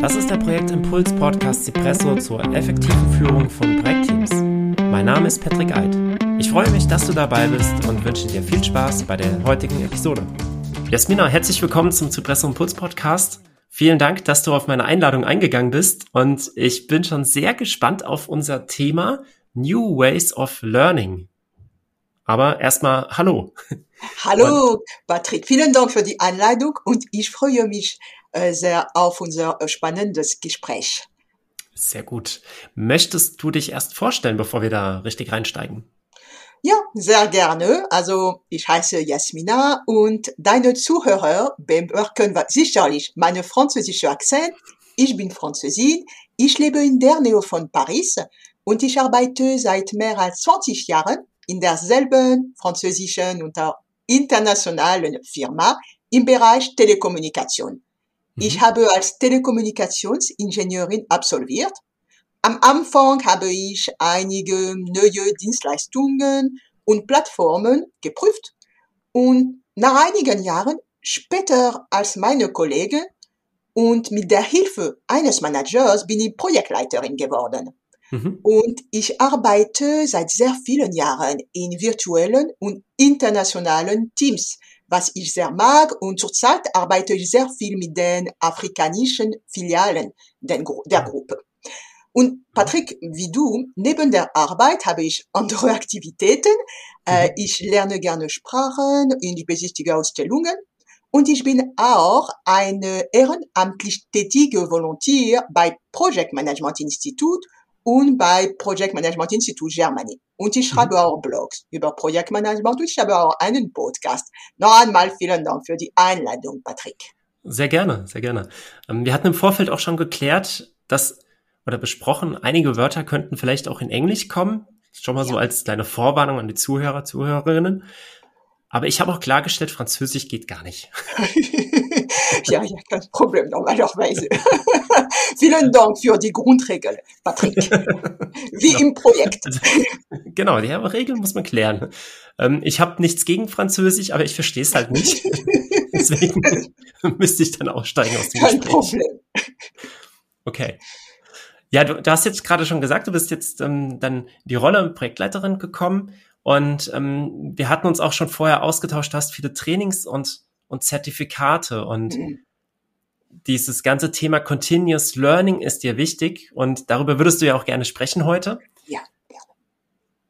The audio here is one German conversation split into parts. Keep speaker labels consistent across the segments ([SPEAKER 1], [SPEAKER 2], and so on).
[SPEAKER 1] Das ist der Projektimpuls Podcast Cipresso zur effektiven Führung von Projektteams. Mein Name ist Patrick Eid. Ich freue mich, dass du dabei bist und wünsche dir viel Spaß bei der heutigen Episode. Jasmina, herzlich willkommen zum Cipresso Impuls Podcast. Vielen Dank, dass du auf meine Einladung eingegangen bist und ich bin schon sehr gespannt auf unser Thema New Ways of Learning. Aber erstmal hallo.
[SPEAKER 2] Hallo, Patrick. Vielen Dank für die Einladung und ich freue mich sehr auf unser äh, spannendes Gespräch.
[SPEAKER 1] Sehr gut. Möchtest du dich erst vorstellen, bevor wir da richtig reinsteigen?
[SPEAKER 2] Ja, sehr gerne. Also ich heiße Jasmina und deine Zuhörer bemerken sicherlich meine französische Akzent. Ich bin Französin, ich lebe in der Nähe von Paris und ich arbeite seit mehr als 20 Jahren in derselben französischen und internationalen Firma im Bereich Telekommunikation. Ich mhm. habe als Telekommunikationsingenieurin absolviert. Am Anfang habe ich einige neue Dienstleistungen und Plattformen geprüft und nach einigen Jahren später als meine Kollegen und mit der Hilfe eines Managers bin ich Projektleiterin geworden. Mhm. Und ich arbeite seit sehr vielen Jahren in virtuellen und internationalen Teams, was ich sehr mag. Und zurzeit arbeite ich sehr viel mit den afrikanischen Filialen der Gruppe. Und Patrick, wie du, neben der Arbeit habe ich andere Aktivitäten. Äh, mhm. ich lerne gerne Sprachen in die besichtige Ausstellungen. Und ich bin auch eine ehrenamtlich tätige Volontier bei Project Management Institut und bei Project Management Institute Germany. Und ich schreibe mhm. auch Blogs über Projektmanagement und ich habe auch einen Podcast. Noch einmal vielen Dank für die Einladung, Patrick.
[SPEAKER 1] Sehr gerne, sehr gerne. Ähm, wir hatten im Vorfeld auch schon geklärt, dass oder besprochen, einige Wörter könnten vielleicht auch in Englisch kommen. Schon mal ja. so als kleine Vorwarnung an die Zuhörer, Zuhörerinnen. Aber ich habe auch klargestellt, Französisch geht gar nicht.
[SPEAKER 2] ja, ja, kein Problem normalerweise. Vielen Dank für die Grundregeln, Patrick. Wie im Projekt. Also,
[SPEAKER 1] genau, die Regeln muss man klären. Ähm, ich habe nichts gegen Französisch, aber ich verstehe es halt nicht. Deswegen müsste ich dann aussteigen aus dem Kein Gespräch. Problem. Okay. Ja, du, du hast jetzt gerade schon gesagt, du bist jetzt ähm, dann die Rolle Projektleiterin gekommen und ähm, wir hatten uns auch schon vorher ausgetauscht, du hast viele Trainings und, und Zertifikate und mhm dieses ganze Thema Continuous Learning ist dir wichtig und darüber würdest du ja auch gerne sprechen heute.
[SPEAKER 2] Ja, gerne.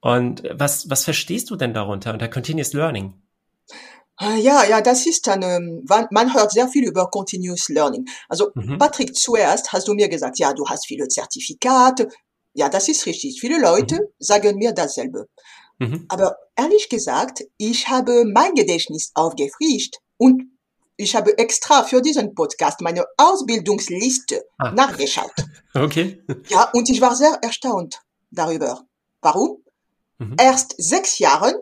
[SPEAKER 1] Und was, was verstehst du denn darunter unter Continuous Learning?
[SPEAKER 2] Ah, ja, ja, das ist dann, ähm, man hört sehr viel über Continuous Learning. Also, mhm. Patrick, zuerst hast du mir gesagt, ja, du hast viele Zertifikate. Ja, das ist richtig. Viele Leute mhm. sagen mir dasselbe. Mhm. Aber ehrlich gesagt, ich habe mein Gedächtnis aufgefrischt und ich habe extra für diesen Podcast meine Ausbildungsliste ah. nachgeschaut.
[SPEAKER 1] Okay.
[SPEAKER 2] Ja, und ich war sehr erstaunt darüber. Warum? Mhm. Erst sechs Jahre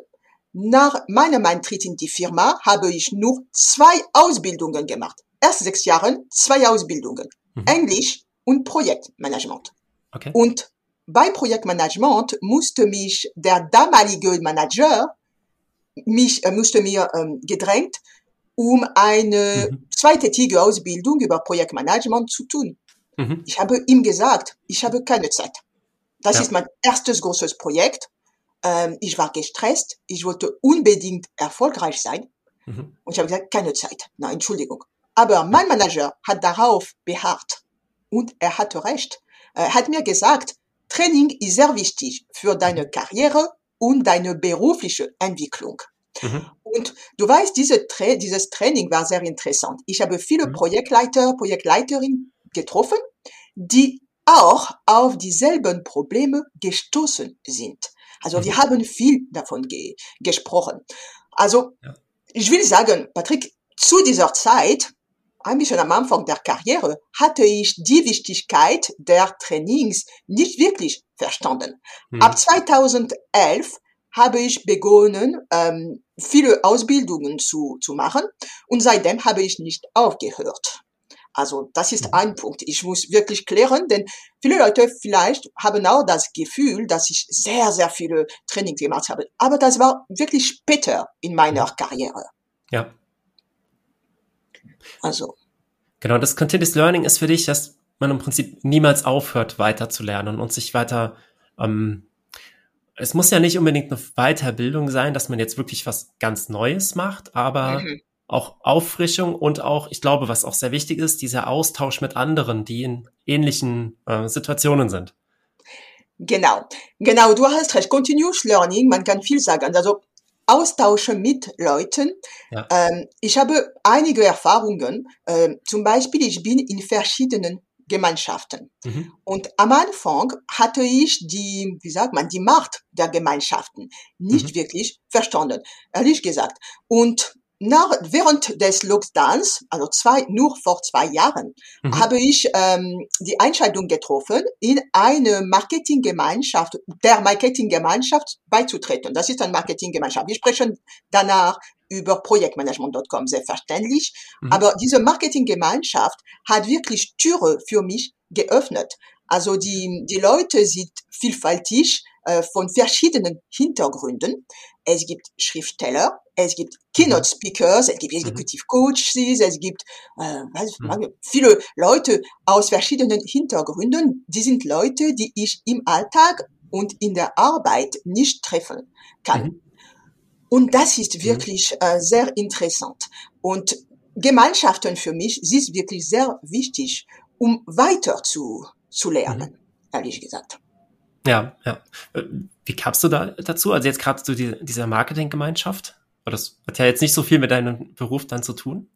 [SPEAKER 2] nach meinem Eintritt in die Firma habe ich nur zwei Ausbildungen gemacht. Erst sechs Jahre, zwei Ausbildungen. Mhm. Englisch und Projektmanagement. Okay. Und bei Projektmanagement musste mich der damalige Manager mich äh, musste mir ähm, gedrängt, um eine mhm. zweitägige Ausbildung über Projektmanagement zu tun. Mhm. Ich habe ihm gesagt, ich habe keine Zeit. Das ja. ist mein erstes großes Projekt. Ähm, ich war gestresst. Ich wollte unbedingt erfolgreich sein. Mhm. Und ich habe gesagt, keine Zeit. Na, Entschuldigung. Aber mein Manager hat darauf beharrt. Und er hatte recht. Er hat mir gesagt, Training ist sehr wichtig für deine Karriere und deine berufliche Entwicklung. Mhm. Und du weißt, diese Tra dieses Training war sehr interessant. Ich habe viele mhm. Projektleiter, Projektleiterinnen getroffen, die auch auf dieselben Probleme gestoßen sind. Also mhm. wir haben viel davon ge gesprochen. Also ja. ich will sagen, Patrick, zu dieser Zeit, ein bisschen am Anfang der Karriere, hatte ich die Wichtigkeit der Trainings nicht wirklich verstanden. Mhm. Ab 2011 habe ich begonnen, ähm, viele Ausbildungen zu, zu machen und seitdem habe ich nicht aufgehört. Also das ist ein Punkt. Ich muss wirklich klären, denn viele Leute vielleicht haben auch das Gefühl, dass ich sehr, sehr viele Trainings gemacht habe. Aber das war wirklich später in meiner Karriere.
[SPEAKER 1] Ja.
[SPEAKER 2] Also.
[SPEAKER 1] Genau, das Continuous Learning ist für dich, dass man im Prinzip niemals aufhört, weiter zu lernen und sich weiter, ähm, es muss ja nicht unbedingt eine Weiterbildung sein, dass man jetzt wirklich was ganz Neues macht, aber mhm. auch Auffrischung und auch, ich glaube, was auch sehr wichtig ist, dieser Austausch mit anderen, die in ähnlichen äh, Situationen sind.
[SPEAKER 2] Genau, genau, du hast recht. Continuous Learning, man kann viel sagen. Also Austausche mit Leuten. Ja. Ähm, ich habe einige Erfahrungen. Ähm, zum Beispiel, ich bin in verschiedenen Gemeinschaften. Mhm. Und am Anfang hatte ich die, wie sagt man, die Macht der Gemeinschaften nicht mhm. wirklich verstanden, ehrlich gesagt. Und nach, während des Lockdowns, also zwei, nur vor zwei Jahren, mhm. habe ich ähm, die Entscheidung getroffen, in eine Marketinggemeinschaft, der Marketinggemeinschaft beizutreten. Das ist eine Marketinggemeinschaft. Wir sprechen danach über Projektmanagement.com, selbstverständlich. Mhm. Aber diese Marketinggemeinschaft hat wirklich Türe für mich geöffnet. Also die, die Leute sind vielfältig äh, von verschiedenen Hintergründen. Es gibt Schriftsteller, es gibt Keynote Speakers, es gibt mhm. Executive Coaches, es gibt äh, mhm. viele Leute aus verschiedenen Hintergründen. Die sind Leute, die ich im Alltag und in der Arbeit nicht treffen kann. Mhm. Und das ist mhm. wirklich äh, sehr interessant. Und Gemeinschaften für mich ist wirklich sehr wichtig, um weiter zu, zu lernen, mhm. ehrlich gesagt.
[SPEAKER 1] Ja, ja. Äh, wie kamst du da dazu? Also jetzt gerade zu die, dieser Marketinggemeinschaft? Das hat ja jetzt nicht so viel mit deinem Beruf dann zu tun.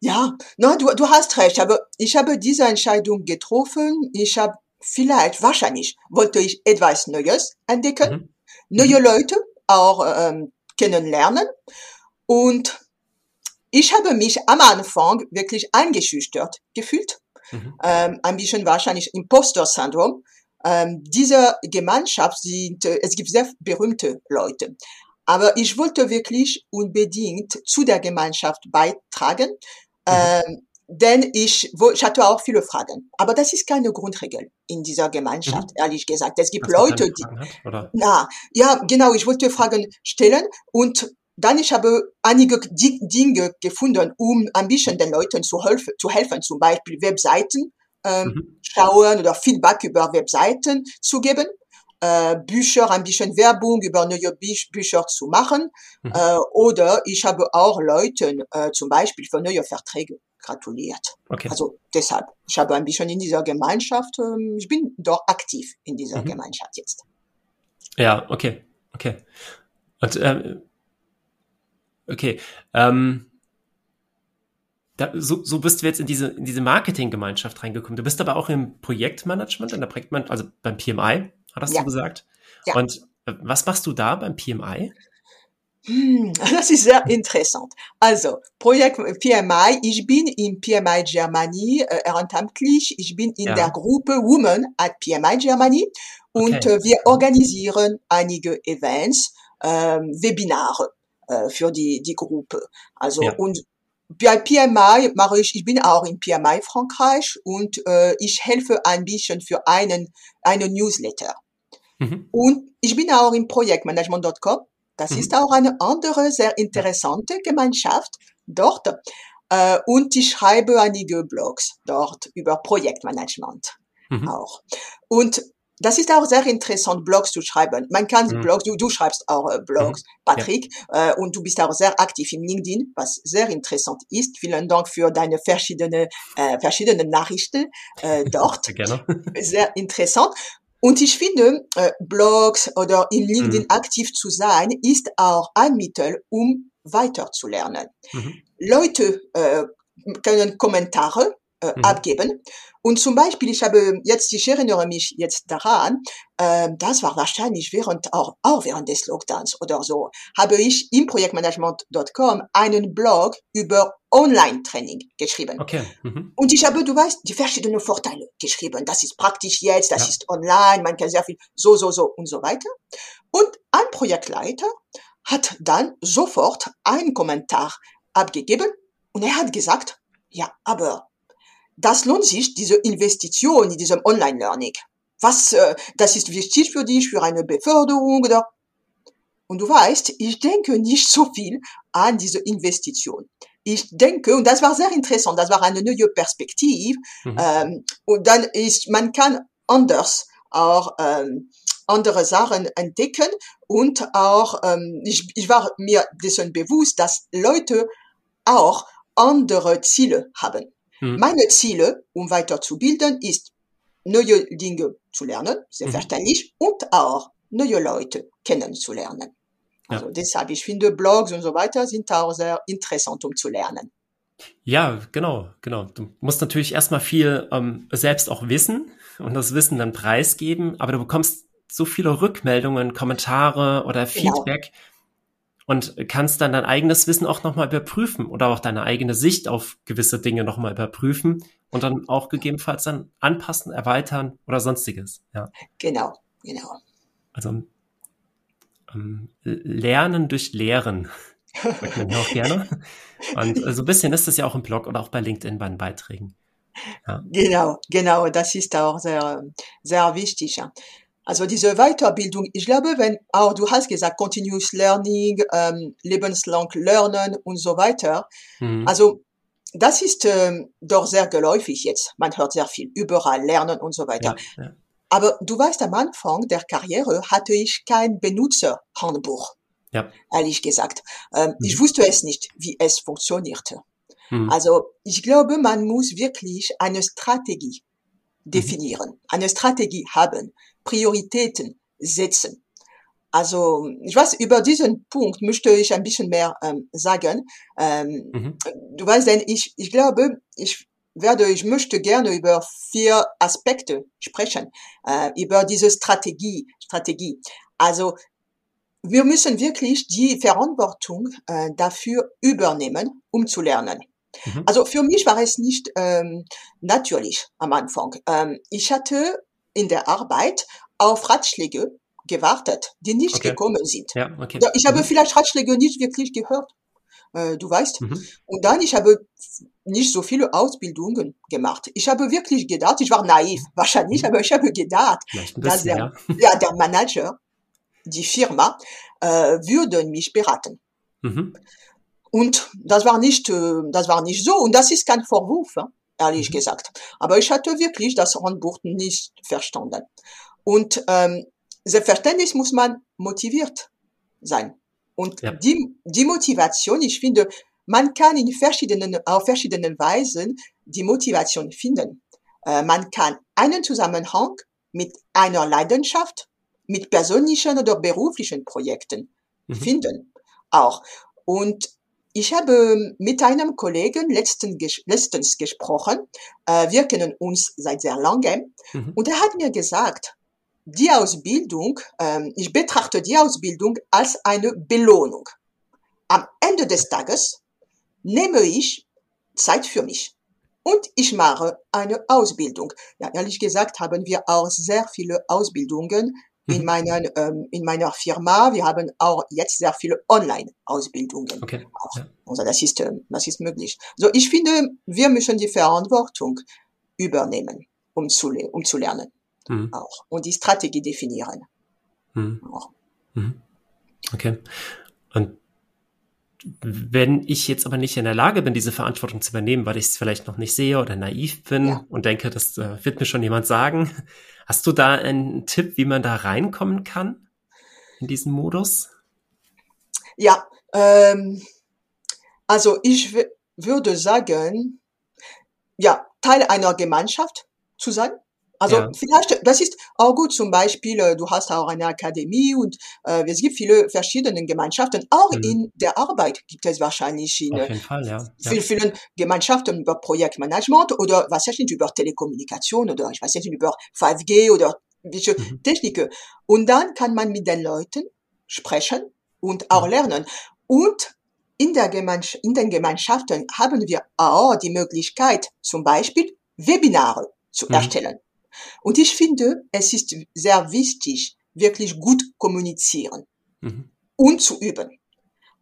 [SPEAKER 2] Ja, no, du, du hast recht. Aber ich habe diese Entscheidung getroffen. Ich habe vielleicht, wahrscheinlich, wollte ich etwas Neues entdecken, mhm. neue mhm. Leute auch ähm, kennenlernen. Und ich habe mich am Anfang wirklich eingeschüchtert gefühlt. Mhm. Ähm, ein bisschen wahrscheinlich Imposter-Syndrom. Ähm, diese Gemeinschaft sind, äh, es gibt sehr berühmte Leute. Aber ich wollte wirklich unbedingt zu der Gemeinschaft beitragen, mhm. ähm, denn ich, ich hatte auch viele Fragen. Aber das ist keine Grundregel in dieser Gemeinschaft, mhm. ehrlich gesagt. Es gibt Hast Leute, die, hat, na, ja, genau, ich wollte Fragen stellen und dann ich habe einige Dinge gefunden, um ein bisschen den Leuten zu helfen, zu helfen, zum Beispiel Webseiten ähm, mhm. schauen oder Feedback über Webseiten zu geben äh, Bücher, ein bisschen Werbung über neue Bü Bücher zu machen. Mhm. Äh, oder ich habe auch Leuten äh, zum Beispiel für neue Verträge gratuliert. Okay. Also deshalb, ich habe ein bisschen in dieser Gemeinschaft, äh, ich bin doch aktiv in dieser mhm. Gemeinschaft jetzt.
[SPEAKER 1] Ja, okay, okay. Und ähm, okay, ähm, da, so, so bist du jetzt in diese, in diese Marketinggemeinschaft reingekommen. Du bist aber auch im Projektmanagement, in der Projektmanagement, also beim PMI hattest ja. du gesagt. Ja. Und äh, was machst du da beim PMI?
[SPEAKER 2] Hm, das ist sehr interessant. Also, Projekt PMI, ich bin in PMI Germany äh, ehrenamtlich. Ich bin in ja. der Gruppe Women at PMI Germany und okay. äh, wir organisieren einige Events, ähm, Webinare äh, für die, die Gruppe. Also, ja. und bei PMI mache ich, ich bin auch in PMI Frankreich und äh, ich helfe ein bisschen für einen, einen Newsletter. Mhm. Und ich bin auch im Projektmanagement.com. Das mhm. ist auch eine andere sehr interessante Gemeinschaft dort. Äh, und ich schreibe einige Blogs dort über Projektmanagement mhm. auch. Und das ist auch sehr interessant, Blogs zu schreiben. Man kann mhm. Blogs, du, du schreibst auch äh, Blogs, mhm. Patrick, ja. äh, und du bist auch sehr aktiv im LinkedIn, was sehr interessant ist. Vielen Dank für deine verschiedene, äh, verschiedenen Nachrichten äh, dort. Gerne. Sehr interessant. Und ich finde, äh, Blogs oder in LinkedIn mhm. aktiv zu sein, ist auch ein Mittel, um weiterzulernen. Mhm. Leute äh, können Kommentare äh, mhm. abgeben. Und zum Beispiel, ich habe jetzt, ich erinnere mich jetzt daran, äh, das war wahrscheinlich während auch, auch während des Lockdowns oder so, habe ich im Projektmanagement.com einen Blog über Online-Training geschrieben. Okay. Mhm. Und ich habe, du weißt, die verschiedenen Vorteile geschrieben. Das ist praktisch jetzt, das ja. ist online, man kann sehr viel so, so, so und so weiter. Und ein Projektleiter hat dann sofort einen Kommentar abgegeben und er hat gesagt, ja, aber das lohnt sich, diese Investition in diesem Online-Learning. Was, äh, das ist wichtig für dich, für eine Beförderung oder? Und du weißt, ich denke nicht so viel an diese Investition. ich denke, und das war sehr interessant, das war eine neue Perspektive, mhm. ähm, und dann ist, man kann anders auch ähm, andere Sachen entdecken und auch, ähm, ich, ich war mir dessen bewusst, dass Leute auch andere Ziele haben. Mhm. Meine Ziele, um weiterzubilden, ist, neue Dinge zu lernen, selbstverständlich, mhm. und auch neue Leute kennenzulernen. Also ja. deshalb, ich finde, Blogs und so weiter sind auch sehr interessant, um zu lernen.
[SPEAKER 1] Ja, genau, genau. Du musst natürlich erstmal viel ähm, selbst auch wissen und das Wissen dann preisgeben, aber du bekommst so viele Rückmeldungen, Kommentare oder genau. Feedback genau. Und kannst dann dein eigenes Wissen auch nochmal überprüfen oder auch deine eigene Sicht auf gewisse Dinge nochmal überprüfen und dann auch gegebenenfalls dann anpassen, erweitern oder sonstiges. Ja.
[SPEAKER 2] Genau, genau.
[SPEAKER 1] Also ähm, Lernen durch Lehren. Sagt man ja auch gerne. Und so ein bisschen ist das ja auch im Blog oder auch bei LinkedIn bei den Beiträgen.
[SPEAKER 2] Ja. Genau, genau, das ist auch sehr, sehr wichtig. Also diese Weiterbildung, ich glaube, wenn auch du hast gesagt, Continuous Learning, ähm, lebenslang Lernen und so weiter. Mhm. Also das ist ähm, doch sehr geläufig jetzt. Man hört sehr viel überall Lernen und so weiter. Ja, ja. Aber du weißt, am Anfang der Karriere hatte ich kein Benutzerhandbuch. Ja. Ehrlich gesagt. Ähm, mhm. Ich wusste es nicht, wie es funktionierte. Mhm. Also ich glaube, man muss wirklich eine Strategie mhm. definieren, eine Strategie haben, Prioritäten setzen. Also ich weiß, über diesen Punkt möchte ich ein bisschen mehr ähm, sagen. Ähm, mhm. Du weißt, denn ich, ich glaube, ich werde, ich möchte gerne über vier Aspekte sprechen, äh, über diese Strategie, Strategie. Also wir müssen wirklich die Verantwortung äh, dafür übernehmen, um zu lernen. Mhm. Also für mich war es nicht ähm, natürlich am Anfang. Ähm, ich hatte in der Arbeit auf Ratschläge gewartet, die nicht okay. gekommen sind. Ja, okay. Ich habe mhm. vielleicht Ratschläge nicht wirklich gehört äh, du weißt. Mhm. Und dann, ich habe nicht so viele Ausbildungen gemacht. Ich habe wirklich gedacht, ich war naiv, wahrscheinlich, mhm. aber ich habe gedacht, bisschen, dass der, ja. ja. der Manager, die Firma, äh, würde mich beraten. Mhm. Und das war nicht, äh, das war nicht so. Und das ist kein Vorwurf, ehrlich mhm. gesagt. Aber ich hatte wirklich das Handbuch nicht verstanden. Und ähm, selbstverständlich muss man motiviert sein. Und ja. die, die Motivation, ich finde, man kann in verschiedenen, auf verschiedenen Weisen die Motivation finden. Äh, man kann einen Zusammenhang mit einer Leidenschaft, mit persönlichen oder beruflichen Projekten mhm. finden. Auch. Und ich habe mit einem Kollegen letzten, letztens gesprochen. Äh, wir kennen uns seit sehr langem. Mhm. Und er hat mir gesagt, die Ausbildung, ähm, ich betrachte die Ausbildung als eine Belohnung. Am Ende des Tages nehme ich Zeit für mich und ich mache eine Ausbildung. Ja, ehrlich gesagt haben wir auch sehr viele Ausbildungen in, mhm. meinen, ähm, in meiner Firma. Wir haben auch jetzt sehr viele Online-Ausbildungen. Okay. Ja. Also das ist, ähm, das ist möglich. So, ich finde, wir müssen die Verantwortung übernehmen, um zu, um zu lernen mhm. auch und die Strategie definieren.
[SPEAKER 1] Mhm. Mhm. Okay. Und wenn ich jetzt aber nicht in der Lage bin, diese Verantwortung zu übernehmen, weil ich es vielleicht noch nicht sehe oder naiv bin ja. und denke, das äh, wird mir schon jemand sagen, hast du da einen Tipp, wie man da reinkommen kann in diesen Modus?
[SPEAKER 2] Ja, ähm, also ich würde sagen, ja, Teil einer Gemeinschaft zu sein. Also ja. vielleicht, das ist auch gut zum Beispiel, äh, du hast auch eine Akademie und äh, es gibt viele verschiedene Gemeinschaften. Auch mhm. in der Arbeit gibt es wahrscheinlich in jeden Fall, ja. Viel, ja. vielen Gemeinschaften über Projektmanagement oder was weiß ich über Telekommunikation oder ich weiß nicht über 5G oder welche mhm. Techniken. Und dann kann man mit den Leuten sprechen und auch mhm. lernen. Und in, der Gemeinschaft, in den Gemeinschaften haben wir auch die Möglichkeit, zum Beispiel Webinare zu mhm. erstellen. Und ich finde, es ist sehr wichtig, wirklich gut kommunizieren mhm. und zu üben.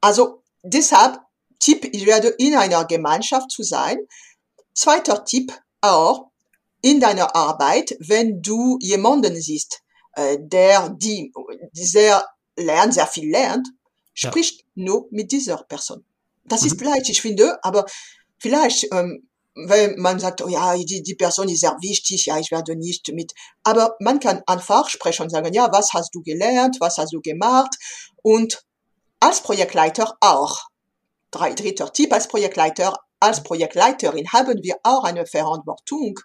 [SPEAKER 2] Also deshalb Tipp, ich werde in einer Gemeinschaft zu sein. Zweiter Tipp auch in deiner Arbeit, wenn du jemanden siehst, äh, der die sehr lernt, sehr viel lernt, spricht ja. nur mit dieser Person. Das mhm. ist vielleicht, ich finde, aber vielleicht, ähm, weil man sagt, oh ja, die, die Person ist sehr wichtig, ja, ich werde nicht mit, aber man kann einfach sprechen und sagen, ja, was hast du gelernt, was hast du gemacht und als Projektleiter auch. Drei, dritter Tipp, als Projektleiter, als Projektleiterin haben wir auch eine Verantwortung,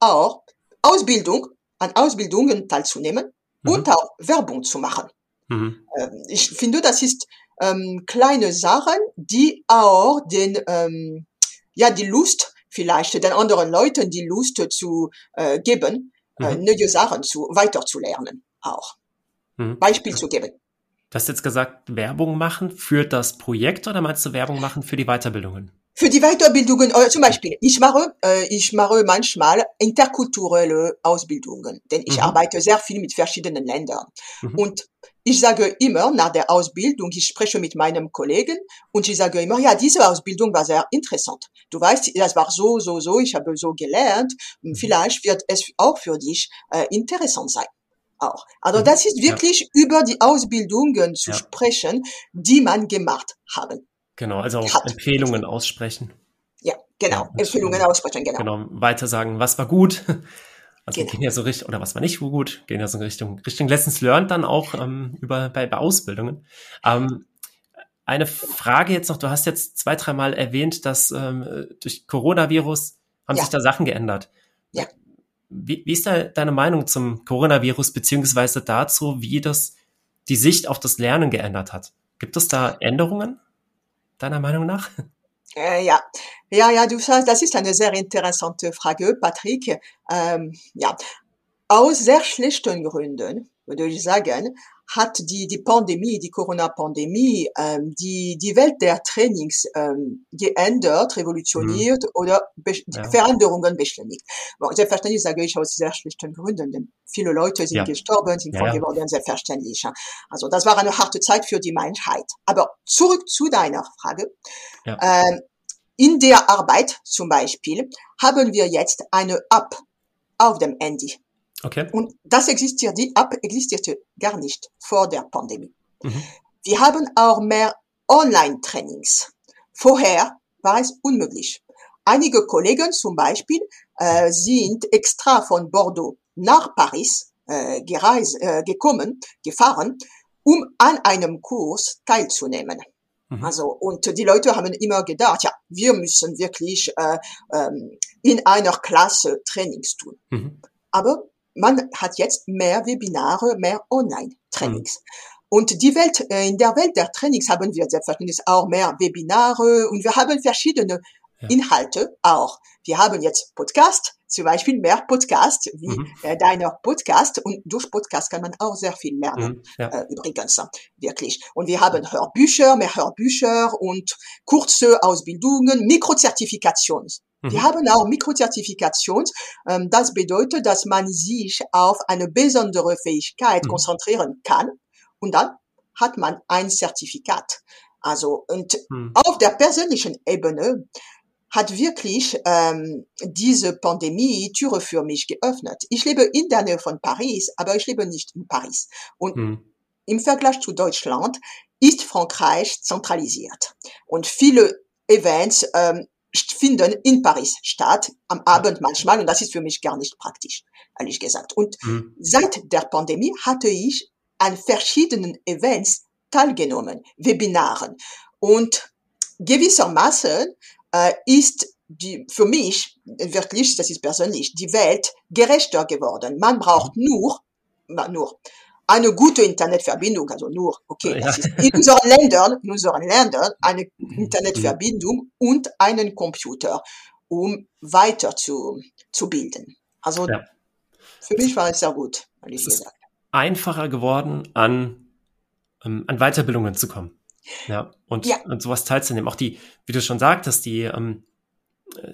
[SPEAKER 2] auch Ausbildung, an Ausbildungen teilzunehmen mhm. und auch Werbung zu machen. Mhm. Ähm, ich finde, das ist ähm, kleine Sachen, die auch den, ähm, ja, die Lust vielleicht den anderen Leuten die Lust zu äh, geben, äh, mhm. äh, neue Sachen zu weiterzulernen auch. Mhm. Beispiel zu geben.
[SPEAKER 1] Du hast jetzt gesagt, Werbung machen für das Projekt oder meinst du Werbung machen für die Weiterbildungen?
[SPEAKER 2] Für die Weiterbildungen, äh, zum Beispiel, ich mache, äh, ich mache manchmal interkulturelle Ausbildungen, denn ich mhm. arbeite sehr viel mit verschiedenen Ländern. Mhm. Und ich sage immer nach der Ausbildung, ich spreche mit meinem Kollegen und ich sage immer, ja, diese Ausbildung war sehr interessant. Du weißt, das war so, so, so, ich habe so gelernt. Mhm. Vielleicht wird es auch für dich äh, interessant sein. Auch. Also mhm. das ist wirklich ja. über die Ausbildungen zu ja. sprechen, die man gemacht haben.
[SPEAKER 1] Genau, also auch hat. Empfehlungen aussprechen.
[SPEAKER 2] Ja, genau, ja, Empfehlungen aussprechen, genau.
[SPEAKER 1] Genau, weiter sagen, was war gut, also genau. gehen ja so richtig, oder was war nicht so gut, gehen ja so in Richtung, Richtung Lessons Learned dann auch ähm, über bei, bei Ausbildungen. Ähm, eine Frage jetzt noch, du hast jetzt zwei, dreimal erwähnt, dass ähm, durch Coronavirus haben ja. sich da Sachen geändert.
[SPEAKER 2] Ja.
[SPEAKER 1] Wie, wie ist da deine Meinung zum Coronavirus, beziehungsweise dazu, wie das die Sicht auf das Lernen geändert hat? Gibt es da Änderungen, deiner Meinung nach?
[SPEAKER 2] Äh, ja, ja, ja, du sagst, das ist eine sehr interessante Frage, Patrick. Ähm, ja, aus sehr schlechten Gründen würde ich sagen, hat die, die Pandemie, die Corona-Pandemie, ähm, die, die Welt der Trainings ähm, geändert, revolutioniert mhm. oder Be ja. Veränderungen beschleunigt. Bon, selbstverständlich sage ich aus sehr schlechten Gründen, denn viele Leute sind ja. gestorben, sind ja, geworden, selbstverständlich. Also das war eine harte Zeit für die Menschheit. Aber zurück zu deiner Frage. Ähm, in der Arbeit zum Beispiel haben wir jetzt eine App auf dem Handy.
[SPEAKER 1] Okay.
[SPEAKER 2] Und das existiert, die App existierte gar nicht vor der Pandemie. Mhm. Wir haben auch mehr Online-Trainings. Vorher war es unmöglich. Einige Kollegen zum Beispiel äh, sind extra von Bordeaux nach Paris äh, gereist, äh, gekommen, gefahren, um an einem Kurs teilzunehmen. Mhm. Also und die Leute haben immer gedacht, ja, wir müssen wirklich äh, ähm, in einer Klasse Trainings tun. Mhm. Aber man hat jetzt mehr Webinare, mehr Online-Trainings. Mhm. Und die Welt, äh, in der Welt der Trainings haben wir selbstverständlich auch mehr Webinare und wir haben verschiedene ja. Inhalte auch. Wir haben jetzt Podcast, zum Beispiel mehr Podcast wie mhm. äh, deiner Podcast und durch Podcast kann man auch sehr viel lernen, mhm, ja. äh, übrigens, wirklich. Und wir haben Hörbücher, mehr Hörbücher und kurze Ausbildungen, Mikrozertifikationen. Mhm. Wir haben auch Mikrozertifikations. Ähm, das bedeutet, dass man sich auf eine besondere Fähigkeit mhm. konzentrieren kann und dann hat man ein Zertifikat. Also und mhm. auf der persönlichen Ebene hat wirklich ähm, diese Pandemie Türe für mich geöffnet. Ich lebe in der Nähe von Paris, aber ich lebe nicht in Paris. Und mhm. im Vergleich zu Deutschland ist Frankreich zentralisiert. Und viele Events ähm, finden in Paris statt, am Abend manchmal, und das ist für mich gar nicht praktisch, ehrlich gesagt. Und mhm. seit der Pandemie hatte ich an verschiedenen Events teilgenommen, Webinaren. Und gewissermaßen äh, ist die, für mich wirklich, das ist persönlich, die Welt gerechter geworden. Man braucht nur, nur eine gute Internetverbindung, also nur, okay, ja. in unseren Ländern, in unseren Ländern eine. Internetverbindung und einen Computer, um weiter zu, zu bilden. Also ja. für mich war es sehr gut,
[SPEAKER 1] ehrlich es gesagt. Ist einfacher geworden, an, ähm, an Weiterbildungen zu kommen. Ja, und, ja. und sowas teilzunehmen. Auch die, wie du schon sagtest, die ähm,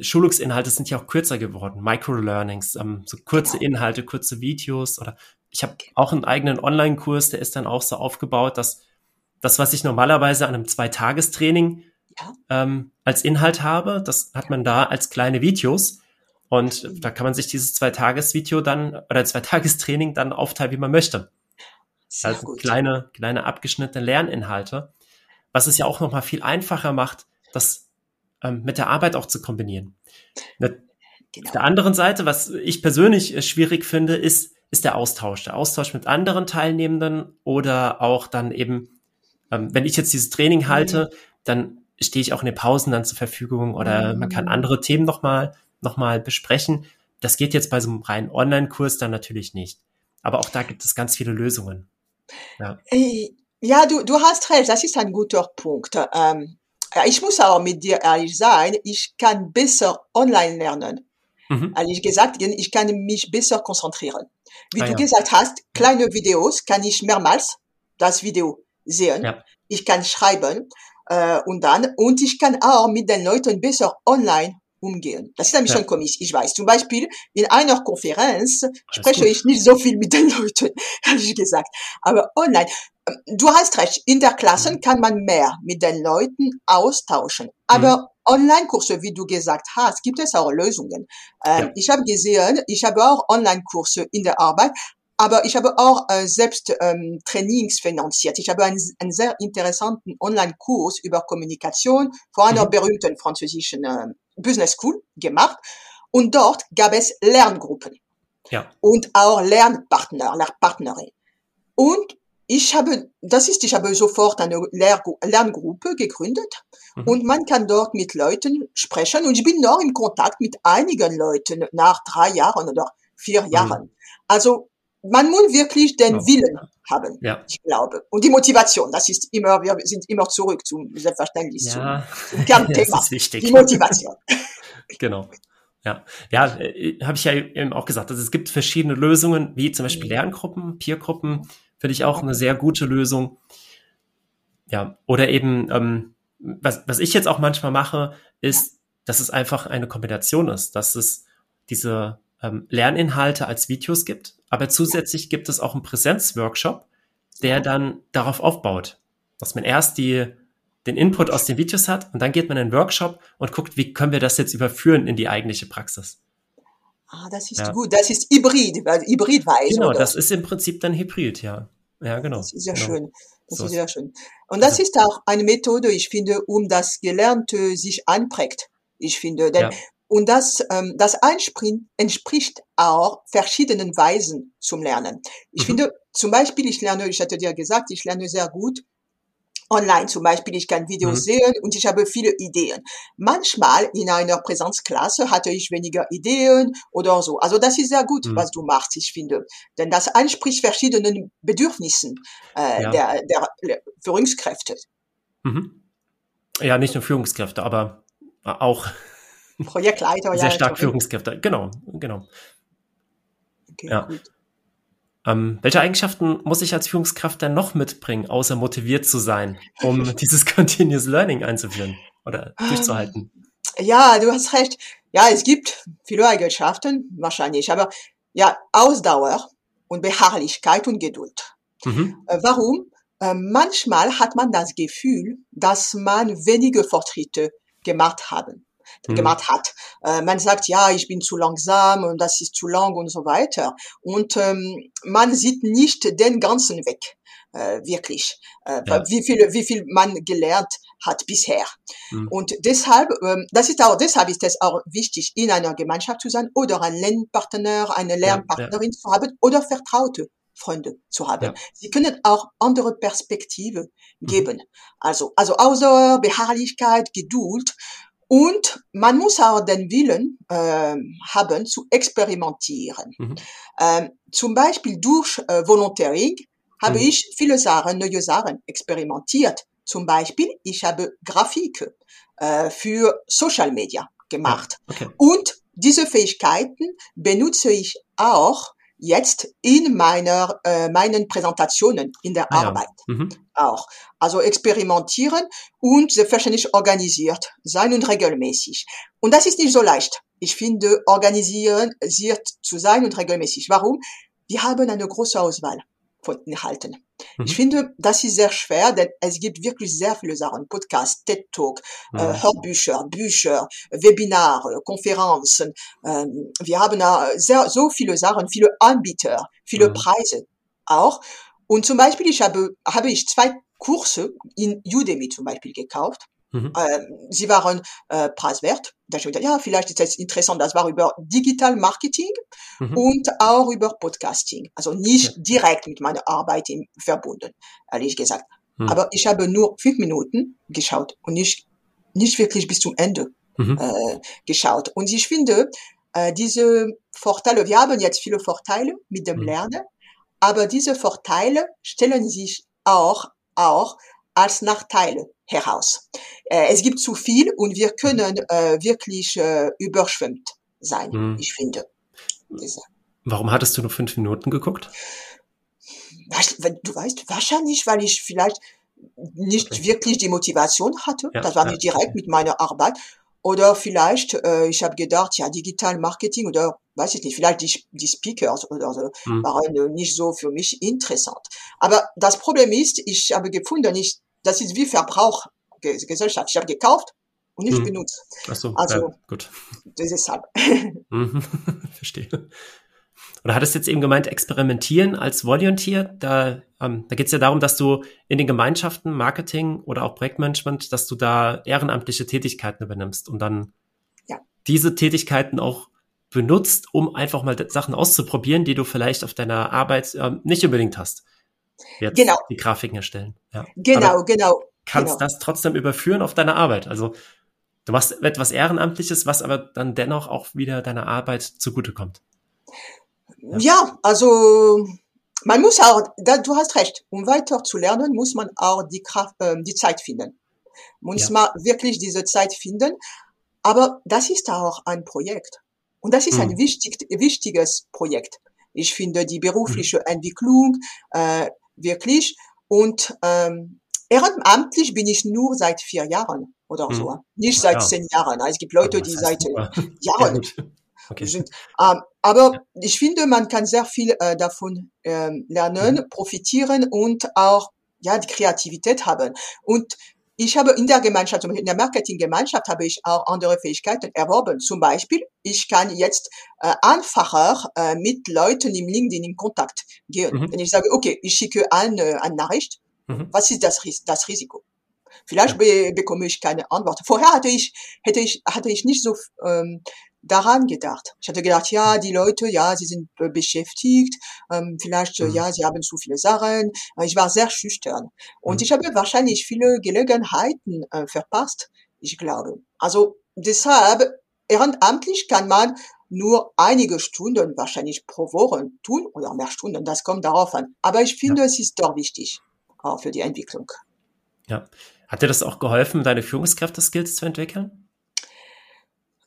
[SPEAKER 1] Schulungsinhalte sind ja auch kürzer geworden. Microlearnings, ähm, so kurze genau. Inhalte, kurze Videos oder ich habe auch einen eigenen Online-Kurs, der ist dann auch so aufgebaut, dass das, was ich normalerweise an einem Zweitagestraining ja. ähm, als Inhalt habe, das hat man da als kleine Videos. Und mhm. da kann man sich dieses Zweitagesvideo dann oder Zweitagestraining dann aufteilen, wie man möchte. Sehr also gut. kleine, kleine abgeschnittene Lerninhalte was es ja auch nochmal viel einfacher macht, das ähm, mit der Arbeit auch zu kombinieren. Ne, genau. Auf der anderen Seite, was ich persönlich äh, schwierig finde, ist, ist der Austausch. Der Austausch mit anderen Teilnehmenden oder auch dann eben, ähm, wenn ich jetzt dieses Training mhm. halte, dann stehe ich auch in den Pausen dann zur Verfügung oder mhm. man kann andere Themen nochmal noch mal besprechen. Das geht jetzt bei so einem reinen Online-Kurs dann natürlich nicht. Aber auch da gibt es ganz viele Lösungen.
[SPEAKER 2] Ja, äh, ja du, du hast recht, das ist ein guter Punkt. Ähm, ich muss auch mit dir ehrlich sein, ich kann besser online lernen. Mhm. Ehrlich gesagt, ich kann mich besser konzentrieren. Wie ah, du ja. gesagt hast, kleine Videos kann ich mehrmals das Video sehen. Ja. Ich kann schreiben äh, und dann und ich kann auch mit den Leuten besser online umgehen. Das ist ein bisschen ja. komisch, ich weiß. Zum Beispiel in einer Konferenz spreche ich nicht so viel mit den Leuten, ehrlich gesagt. Aber online, du hast recht, in der Klasse mhm. kann man mehr mit den Leuten austauschen. Aber mhm. Online-Kurse, wie du gesagt hast, gibt es auch Lösungen. Ähm, ja. Ich habe gesehen, ich habe auch Online-Kurse in der Arbeit, aber ich habe auch äh, selbst ähm, Trainings finanziert. Ich habe einen, einen sehr interessanten Online-Kurs über Kommunikation vor einer mhm. berühmten französischen äh, Business School gemacht. Und dort gab es Lerngruppen. Ja. Und auch Lernpartner, Lernpartnerin. Und ich habe, das ist, ich habe sofort eine Lerngruppe gegründet mhm. und man kann dort mit Leuten sprechen und ich bin noch in Kontakt mit einigen Leuten nach drei Jahren oder vier mhm. Jahren. Also man muss wirklich den ja. Willen haben, ja. ich glaube. Und die Motivation, das ist immer, wir sind immer zurück zum Selbstverständlich, ja. zum, zum Kernthema. das ist wichtig. Die Motivation.
[SPEAKER 1] genau. Ja, ja, äh, habe ich ja eben auch gesagt. Also es gibt verschiedene Lösungen, wie zum Beispiel mhm. Lerngruppen, Peergruppen, finde ich auch eine sehr gute Lösung. Ja, oder eben, ähm, was, was ich jetzt auch manchmal mache, ist, dass es einfach eine Kombination ist, dass es diese ähm, Lerninhalte als Videos gibt, aber zusätzlich gibt es auch einen Präsenzworkshop, der dann darauf aufbaut, dass man erst die, den Input aus den Videos hat und dann geht man in den Workshop und guckt, wie können wir das jetzt überführen in die eigentliche Praxis.
[SPEAKER 2] Ah, das ist ja. gut. Das ist Hybrid, also Hybridweise.
[SPEAKER 1] Genau, oder? das ist im Prinzip dann Hybrid, ja. Ja, genau.
[SPEAKER 2] Das ist ja
[SPEAKER 1] genau.
[SPEAKER 2] schön. Das so ist sehr schön. Und das also, ist auch eine Methode, ich finde, um das Gelernte sich anprägt. Ich finde, denn ja. Und das, ähm, das entspricht auch verschiedenen Weisen zum Lernen. Ich mhm. finde, zum Beispiel, ich lerne, ich hatte dir gesagt, ich lerne sehr gut online. Zum Beispiel, ich kann Videos mhm. sehen und ich habe viele Ideen. Manchmal in einer Präsenzklasse hatte ich weniger Ideen oder so. Also das ist sehr gut, mhm. was du machst, ich finde. Denn das entspricht verschiedenen Bedürfnissen äh, ja. der, der Führungskräfte.
[SPEAKER 1] Mhm. Ja, nicht nur Führungskräfte, aber auch
[SPEAKER 2] Projektleiter.
[SPEAKER 1] Sehr ja, stark Führungskräfte, genau, genau. Okay, ja. Gut. Ähm, welche Eigenschaften muss ich als Führungskraft denn noch mitbringen, außer motiviert zu sein, um dieses Continuous Learning einzuführen oder durchzuhalten?
[SPEAKER 2] Ja, du hast recht. Ja, es gibt viele Eigenschaften, wahrscheinlich, aber ja, Ausdauer und Beharrlichkeit und Geduld. Mhm. Äh, warum? Äh, manchmal hat man das Gefühl, dass man wenige Fortschritte gemacht haben mhm. gemacht hat. Äh, man sagt, ja, ich bin zu langsam und das ist zu lang und so weiter. Und ähm, man sieht nicht den ganzen Weg. Äh, wirklich, äh, ja. wie viel, wie viel man gelernt hat bisher. Mhm. Und deshalb, ähm, das ist auch, deshalb ist es auch wichtig, in einer Gemeinschaft zu sein oder einen Lernpartner, eine Lernpartnerin ja, ja. zu haben oder Vertraute. Freunde zu haben. Ja. Sie können auch andere Perspektive mhm. geben. Mhm. Also, also Ausdauer, Beharrlichkeit, Geduld und man muss auch den Willen äh, haben zu experimentieren. Mhm. Ähm, zum Beispiel durch äh, Volunteering habe mhm. ich viele Sachen, neue Sachen experimentiert. Zum Beispiel, ich habe Grafik äh, für Social Media gemacht. Ja, okay. Und diese Fähigkeiten benutze ich auch jetzt in meiner äh, meinen Präsentationen in der ah, Arbeit ja. mhm. auch. Also experimentieren und selbstverständlich organisiert sein und regelmäßig. Und das ist nicht so leicht. Ich finde, organisieren zu sein und regelmäßig. Warum? Wir haben eine große Auswahl von Inhalten. Mhm. Ich finde, das ist sehr schwer, denn es gibt wirklich sehr viele Sachen. Podcasts, TED Talk, äh, mhm. äh, Hörbücher, Bücher, Webinare, Konferenzen. Ähm, wir haben äh, sehr, so viele Sachen, viele Anbieter, viele mhm. Preise auch. Und zum Beispiel, ich habe, habe ich zwei Kurse in Udemy zum Beispiel gekauft. Mhm. Sie waren äh, preiswert. Da ich ja, vielleicht ist es interessant. Das war über Digital Marketing mhm. und auch über Podcasting. Also nicht ja. direkt mit meiner Arbeit in, verbunden, ehrlich gesagt. Mhm. Aber ich habe nur fünf Minuten geschaut und nicht, nicht wirklich bis zum Ende mhm. äh, geschaut. Und ich finde, äh, diese Vorteile, wir haben jetzt viele Vorteile mit dem mhm. Lernen, aber diese Vorteile stellen sich auch, auch als Nachteile heraus. Äh, es gibt zu viel und wir können äh, wirklich äh, überschwemmt sein, mhm. ich finde.
[SPEAKER 1] Warum hattest du nur fünf Minuten geguckt?
[SPEAKER 2] Du weißt, wahrscheinlich, weil ich vielleicht nicht okay. wirklich die Motivation hatte. Ja, das war nicht direkt mit meiner Arbeit. Oder vielleicht, äh, ich habe gedacht, ja, Digital Marketing oder weiß ich nicht, vielleicht die, die Speakers oder so mhm. waren nicht so für mich interessant. Aber das Problem ist, ich habe gefunden, ich, das ist wie Verbrauchgesellschaft. Ich habe gekauft und nicht mhm. benutzt.
[SPEAKER 1] Ach so, also ja, gut.
[SPEAKER 2] Deshalb.
[SPEAKER 1] Mhm. Verstehe. Oder hattest jetzt eben gemeint, experimentieren als Volunteer. Da, ähm, da geht es ja darum, dass du in den Gemeinschaften Marketing oder auch Projektmanagement, dass du da ehrenamtliche Tätigkeiten übernimmst und dann ja. diese Tätigkeiten auch benutzt, um einfach mal Sachen auszuprobieren, die du vielleicht auf deiner Arbeit ähm, nicht unbedingt hast. Jetzt genau. Die Grafiken erstellen. Ja.
[SPEAKER 2] Genau, Aber genau.
[SPEAKER 1] Kannst
[SPEAKER 2] genau.
[SPEAKER 1] das trotzdem überführen auf deine Arbeit. Also du machst etwas Ehrenamtliches, was aber dann dennoch auch wieder deiner Arbeit zugutekommt.
[SPEAKER 2] Ja, ja also man muss auch, du hast recht, um weiter zu lernen, muss man auch die Kraft, äh, die Zeit finden. Muss ja. man wirklich diese Zeit finden. Aber das ist auch ein Projekt. Und das ist mhm. ein wichtig, wichtiges Projekt. Ich finde die berufliche mhm. Entwicklung äh, wirklich. Und ähm, ehrenamtlich bin ich nur seit vier Jahren oder mhm. so. Nicht seit ja. zehn Jahren. Es gibt Leute, die seit Jahren okay. sind. Ähm, aber ich finde, man kann sehr viel äh, davon ähm, lernen, mhm. profitieren und auch ja die Kreativität haben. Und ich habe in der Gemeinschaft, in der Marketinggemeinschaft habe ich auch andere Fähigkeiten erworben. Zum Beispiel, ich kann jetzt äh, einfacher äh, mit Leuten im LinkedIn in Kontakt gehen. Mhm. Wenn ich sage, okay, ich schicke eine, eine Nachricht, mhm. was ist das, das Risiko? Vielleicht be bekomme ich keine Antwort. Vorher hatte ich, hätte ich, hatte ich nicht so ähm, daran gedacht. Ich hatte gedacht, ja, die Leute, ja, sie sind beschäftigt, ähm, vielleicht, mhm. ja, sie haben zu viele Sachen. Ich war sehr schüchtern. Und mhm. ich habe wahrscheinlich viele Gelegenheiten äh, verpasst, ich glaube. Also deshalb, ehrenamtlich kann man nur einige Stunden wahrscheinlich pro Woche tun oder mehr Stunden, das kommt darauf an. Aber ich finde, ja. es ist doch wichtig, auch für die Entwicklung.
[SPEAKER 1] Ja. Hat dir das auch geholfen, deine Führungskräfte-Skills zu entwickeln?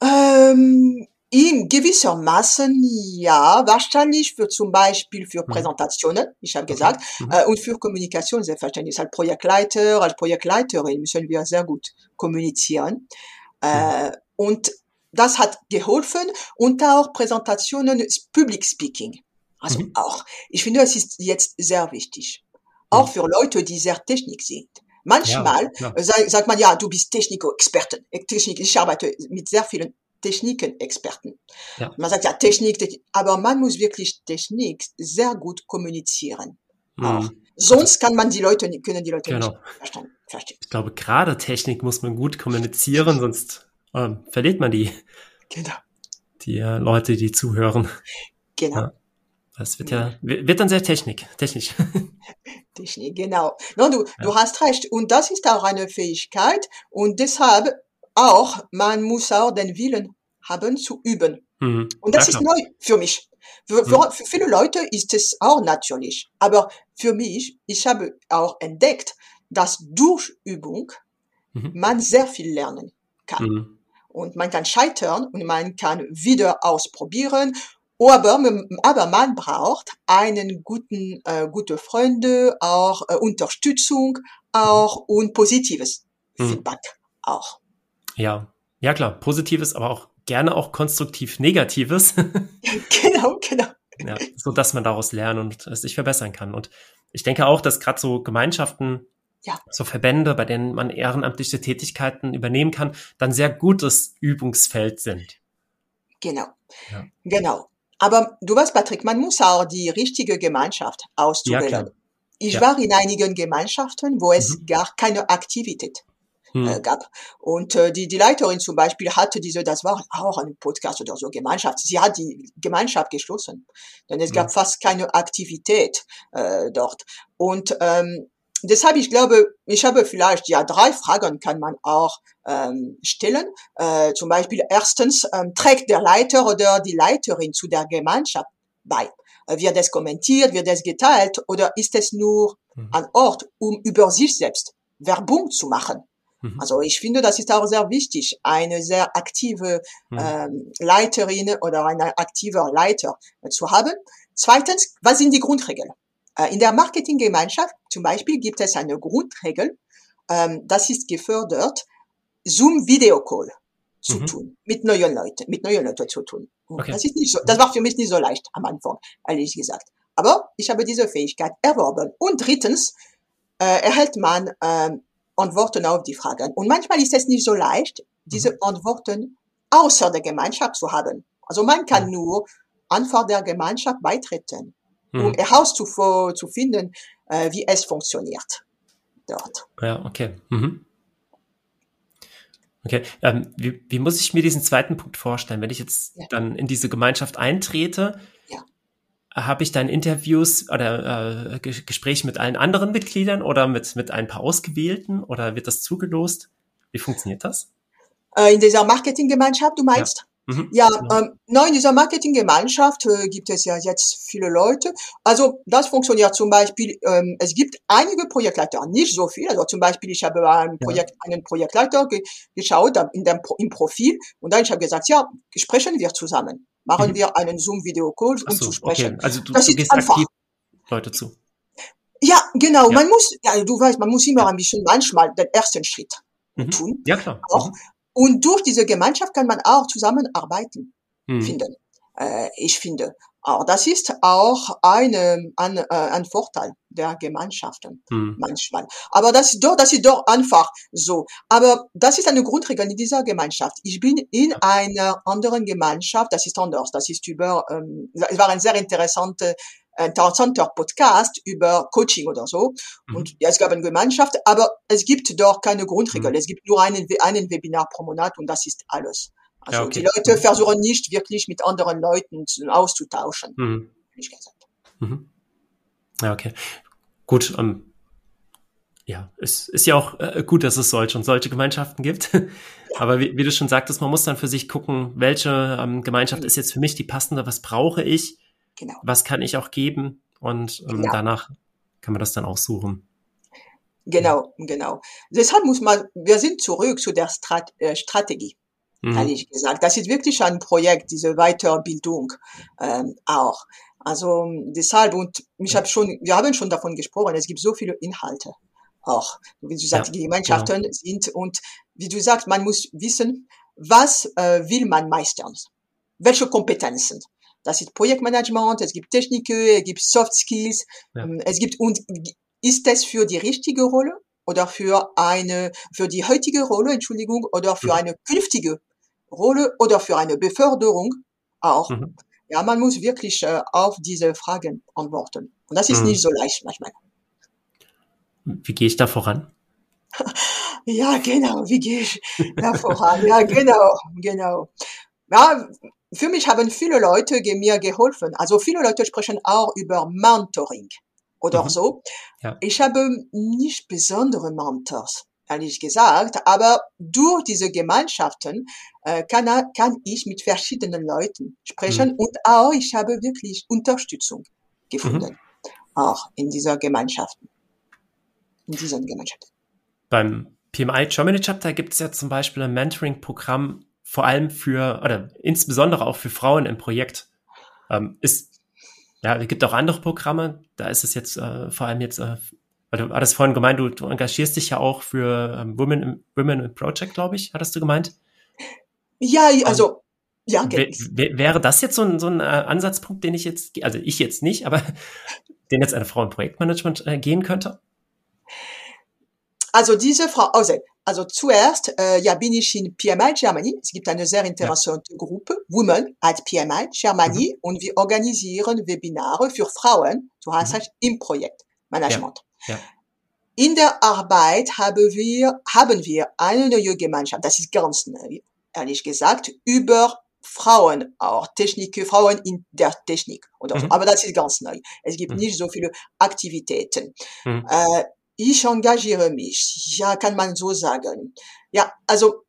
[SPEAKER 2] Ähm, in gewissermaßen ja, wahrscheinlich für zum Beispiel für mhm. Präsentationen, ich habe gesagt, mhm. äh, und für Kommunikation selbstverständlich. Als Projektleiter, als Projektleiterin müssen wir sehr gut kommunizieren. Äh. Und das hat geholfen und auch Präsentationen, Public Speaking. Also mhm. auch. Ich finde, es ist jetzt sehr wichtig. Auch mhm. für Leute, die sehr technik sind. Manchmal ja, sagt man, ja, du bist Technik-Experte. Technik, ich arbeite mit sehr vielen Techniken-Experten. Ja. Man sagt ja Technik, Technik, aber man muss wirklich Technik sehr gut kommunizieren. Mhm. Sonst kann man die Leute, können die Leute genau. nicht verstehen.
[SPEAKER 1] Ich glaube, gerade Technik muss man gut kommunizieren, sonst ähm, verliert man die, genau. die äh, Leute, die zuhören.
[SPEAKER 2] Genau. Ja.
[SPEAKER 1] Das wird ja, wird dann sehr Technik, technisch.
[SPEAKER 2] Technik, genau. No, du, ja. du hast recht. Und das ist auch eine Fähigkeit. Und deshalb auch, man muss auch den Willen haben zu üben. Mhm. Und das ja, ist neu für mich. Für, für, mhm. für, viele Leute ist es auch natürlich. Aber für mich, ich habe auch entdeckt, dass durch Übung mhm. man sehr viel lernen kann. Mhm. Und man kann scheitern und man kann wieder ausprobieren aber, aber man braucht einen guten, äh, gute Freunde, auch äh, Unterstützung, auch und positives hm. Feedback auch.
[SPEAKER 1] Ja, ja klar, positives, aber auch gerne auch konstruktiv negatives.
[SPEAKER 2] genau, genau.
[SPEAKER 1] Ja, so dass man daraus lernen und sich verbessern kann. Und ich denke auch, dass gerade so Gemeinschaften, ja. so Verbände, bei denen man ehrenamtliche Tätigkeiten übernehmen kann, dann sehr gutes Übungsfeld sind.
[SPEAKER 2] Genau. Ja. Genau. Aber du weißt, Patrick, man muss auch die richtige Gemeinschaft auswählen. Ja, ich ja. war in einigen Gemeinschaften, wo es mhm. gar keine Aktivität äh, gab. Und äh, die, die Leiterin zum Beispiel hatte diese, das war auch ein Podcast oder so, Gemeinschaft. Sie hat die Gemeinschaft geschlossen, denn es gab hm. fast keine Aktivität äh, dort. Und ähm, deshalb, ich glaube, ich habe vielleicht ja drei Fragen kann man auch ähm, stellen. Äh, zum Beispiel erstens ähm, trägt der Leiter oder die Leiterin zu der Gemeinschaft bei. Äh, wird es kommentiert, wird es geteilt oder ist es nur hm. ein Ort, um über sich selbst Werbung zu machen? Mhm. Also ich finde, das ist auch sehr wichtig, eine sehr aktive mhm. ähm, Leiterin oder ein aktiver Leiter äh, zu haben. Zweitens, was sind die Grundregeln? Äh, in der Marketinggemeinschaft zum Beispiel gibt es eine Grundregel, ähm, das ist gefördert, Zoom Video Call zu mhm. tun, mit neuen Leuten, mit neuen Leuten zu tun. Okay. Das ist nicht so, das war für mich nicht so leicht am Anfang, ehrlich gesagt. Aber ich habe diese Fähigkeit erworben. Und drittens äh, erhält man ähm, Antworten auf die Fragen. Und manchmal ist es nicht so leicht, diese mhm. Antworten außer der Gemeinschaft zu haben. Also man kann mhm. nur einfach der Gemeinschaft beitreten, um mhm. herauszufinden, äh, wie es funktioniert dort.
[SPEAKER 1] Ja, okay. Mhm. Okay, ähm, wie, wie muss ich mir diesen zweiten Punkt vorstellen? Wenn ich jetzt ja. dann in diese Gemeinschaft eintrete, habe ich dann Interviews oder äh, Gespräche mit allen anderen Mitgliedern oder mit, mit ein paar Ausgewählten oder wird das zugelost? Wie funktioniert das?
[SPEAKER 2] Äh, in dieser Marketinggemeinschaft, du meinst? Ja. Mhm, ja, ähm, nein, in dieser Marketinggemeinschaft äh, gibt es ja jetzt viele Leute. Also das funktioniert zum Beispiel, ähm, es gibt einige Projektleiter, nicht so viel. Also zum Beispiel, ich habe ein Projekt, ja. einen Projektleiter ge geschaut in dem, im Profil und dann ich habe gesagt, ja, sprechen wir zusammen machen mhm. wir einen Zoom-Video-Call, um so, zu sprechen.
[SPEAKER 1] Okay. Also du, das du gehst einfach. aktiv Leute zu.
[SPEAKER 2] Ja, genau. Ja. Man muss, ja, du weißt, man muss immer ja. ein bisschen manchmal den ersten Schritt mhm. tun.
[SPEAKER 1] Ja, klar.
[SPEAKER 2] Auch. Und durch diese Gemeinschaft kann man auch zusammenarbeiten, mhm. finden. Äh, ich finde. Aber das ist auch eine, ein, äh, ein Vorteil der Gemeinschaften hm. manchmal. Aber das ist doch, das ist doch einfach so. Aber das ist eine Grundregel in dieser Gemeinschaft. Ich bin in einer anderen Gemeinschaft, das ist anders. Das ist über, ähm, es war ein sehr interessanter, interessanter Podcast über Coaching oder so. Mhm. Und ja, es gab eine Gemeinschaft, aber es gibt doch keine Grundregel. Mhm. Es gibt nur einen, einen Webinar pro Monat und das ist alles. Also ja, okay. die Leute versuchen nicht wirklich mit anderen Leuten auszutauschen. Mhm.
[SPEAKER 1] Mhm. Ja, okay. Gut, ähm, ja, es ist ja auch äh, gut, dass es solche und solche Gemeinschaften gibt. Aber wie, wie, du schon sagtest, man muss dann für sich gucken, welche ähm, Gemeinschaft mhm. ist jetzt für mich die passende, was brauche ich, genau. was kann ich auch geben und ähm, genau. danach kann man das dann aussuchen.
[SPEAKER 2] Genau, genau. Deshalb muss man, wir sind zurück zu der Strat äh, Strategie mhm. ehrlich gesagt. Das ist wirklich ein Projekt, diese Weiterbildung ähm, auch. Also deshalb und ich habe schon, wir haben schon davon gesprochen. Es gibt so viele Inhalte auch, wie du sagst, ja, die Gemeinschaften genau. sind und wie du sagst, man muss wissen, was äh, will man meistern, welche Kompetenzen. Das ist Projektmanagement, es gibt Techniken, es gibt Soft Skills, ja. Ähm, es gibt und ist es für die richtige Rolle oder für eine für die heutige Rolle, Entschuldigung, oder für mhm. eine künftige Rolle oder für eine Beförderung auch. Mhm. Ja, man muss wirklich äh, auf diese Fragen antworten. Und das ist mhm. nicht so leicht manchmal.
[SPEAKER 1] Wie gehe ich da voran?
[SPEAKER 2] ja, genau, wie gehe ich da voran? Ja, genau, genau. Ja, für mich haben viele Leute mir geholfen. Also viele Leute sprechen auch über Mentoring oder mhm. so. Ja. Ich habe nicht besondere Mentors ehrlich gesagt. Aber durch diese Gemeinschaften äh, kann, kann ich mit verschiedenen Leuten sprechen mhm. und auch ich habe wirklich Unterstützung gefunden, mhm. auch in dieser Gemeinschaften, in diesen Gemeinschaften.
[SPEAKER 1] Beim PMI Germany Chapter gibt es ja zum Beispiel ein Mentoring-Programm, vor allem für, oder insbesondere auch für Frauen im Projekt. Ähm, ist, ja, es gibt auch andere Programme, da ist es jetzt äh, vor allem jetzt äh, weil du hattest vorhin gemeint, du, du engagierst dich ja auch für ähm, Women, in, Women in Project, glaube ich, hattest du gemeint?
[SPEAKER 2] Ja, also, ja,
[SPEAKER 1] Wäre das jetzt so ein, so ein äh, Ansatzpunkt, den ich jetzt, also ich jetzt nicht, aber den jetzt eine Frau im Projektmanagement äh, gehen könnte?
[SPEAKER 2] Also diese Frau, also, also zuerst äh, ja, bin ich in PMI Germany. Es gibt eine sehr interessante ja. Gruppe, Women at PMI Germany, mhm. und wir organisieren Webinare für Frauen, du hast mhm. im Projektmanagement. Ja. in der Arbeit haben wir, haben wir eine neue Gemeinschaft, das ist ganz neu, ehrlich gesagt, über Frauen auch, Technik, Frauen in der Technik oder so. Mhm. Aber das ist ganz neu. Es gibt mhm. nicht so viele Aktivitäten. Mhm. Äh, ich engagiere mich, ja, kann man so sagen. Ja, also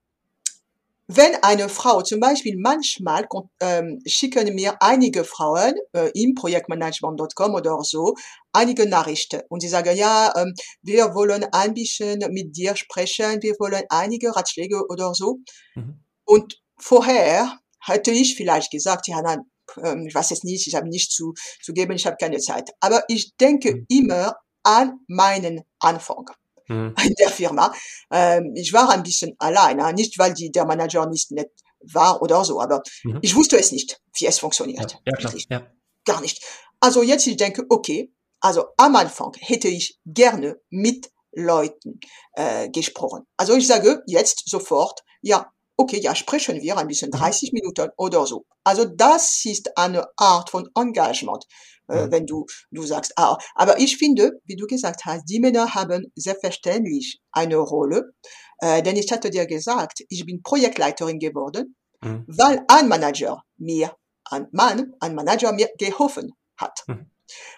[SPEAKER 2] wenn eine Frau zum Beispiel manchmal ähm, schicken mir einige Frauen äh, im Projektmanagement.com oder so einige Nachrichten und sie sagen ja ähm, wir wollen ein bisschen mit dir sprechen wir wollen einige Ratschläge oder so mhm. und vorher hätte ich vielleicht gesagt ja nein ähm, ich weiß es nicht ich habe nichts zu, zu geben ich habe keine Zeit aber ich denke mhm. immer an meinen Anfang mhm. in der Firma. Ähm, ich war ein bisschen allein, nicht weil die, der Manager nicht nett war oder so, aber mhm. ich wusste es nicht, wie es funktioniert. Ja, ja, klar, ja. Gar nicht. Also jetzt ich denke, okay, also am Anfang hätte ich gerne mit Leuten äh, gesprochen. Also ich sage jetzt sofort, ja, okay, ja, sprechen wir ein bisschen 30 mhm. Minuten oder so. Also das ist eine Art von Engagement äh, wenn du, du sagst, ah, aber ich finde, wie du gesagt hast, die Männer haben selbstverständlich eine Rolle, äh, denn ich hatte dir gesagt, ich bin Projektleiterin geworden, mhm. weil ein Manager mir, ein Mann, ein Manager mir geholfen hat. Mhm.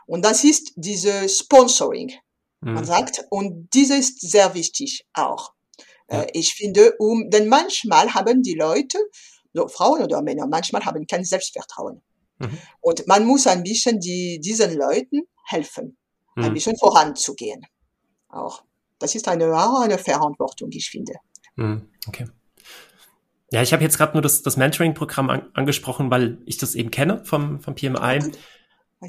[SPEAKER 2] Und das ist diese Sponsoring, mhm. man sagt, und diese ist sehr wichtig auch. Ja. Äh, ich finde, um, denn manchmal haben die Leute, so Frauen oder Männer, manchmal haben kein Selbstvertrauen. Mhm. Und man muss ein bisschen die, diesen Leuten helfen, mhm. ein bisschen voranzugehen. Auch. Das ist eine, eine Verantwortung, ich finde.
[SPEAKER 1] Mhm. Okay. Ja, ich habe jetzt gerade nur das, das Mentoring-Programm an, angesprochen, weil ich das eben kenne vom, vom PMI.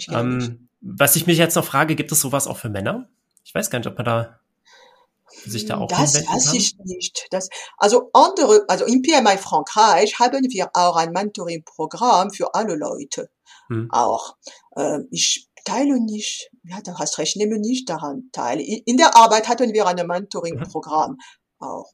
[SPEAKER 1] Ähm, was ich mich jetzt noch frage, gibt es sowas auch für Männer? Ich weiß gar nicht, ob man da sich da auch
[SPEAKER 2] Das weiß ich nicht. Das, also andere, also im PMI Frankreich haben wir auch ein Mentoring-Programm für alle Leute. Hm. Auch. Äh, ich teile nicht, ja, du hast recht, nehme nicht daran teil. In der Arbeit hatten wir ein Mentoring-Programm mhm. auch.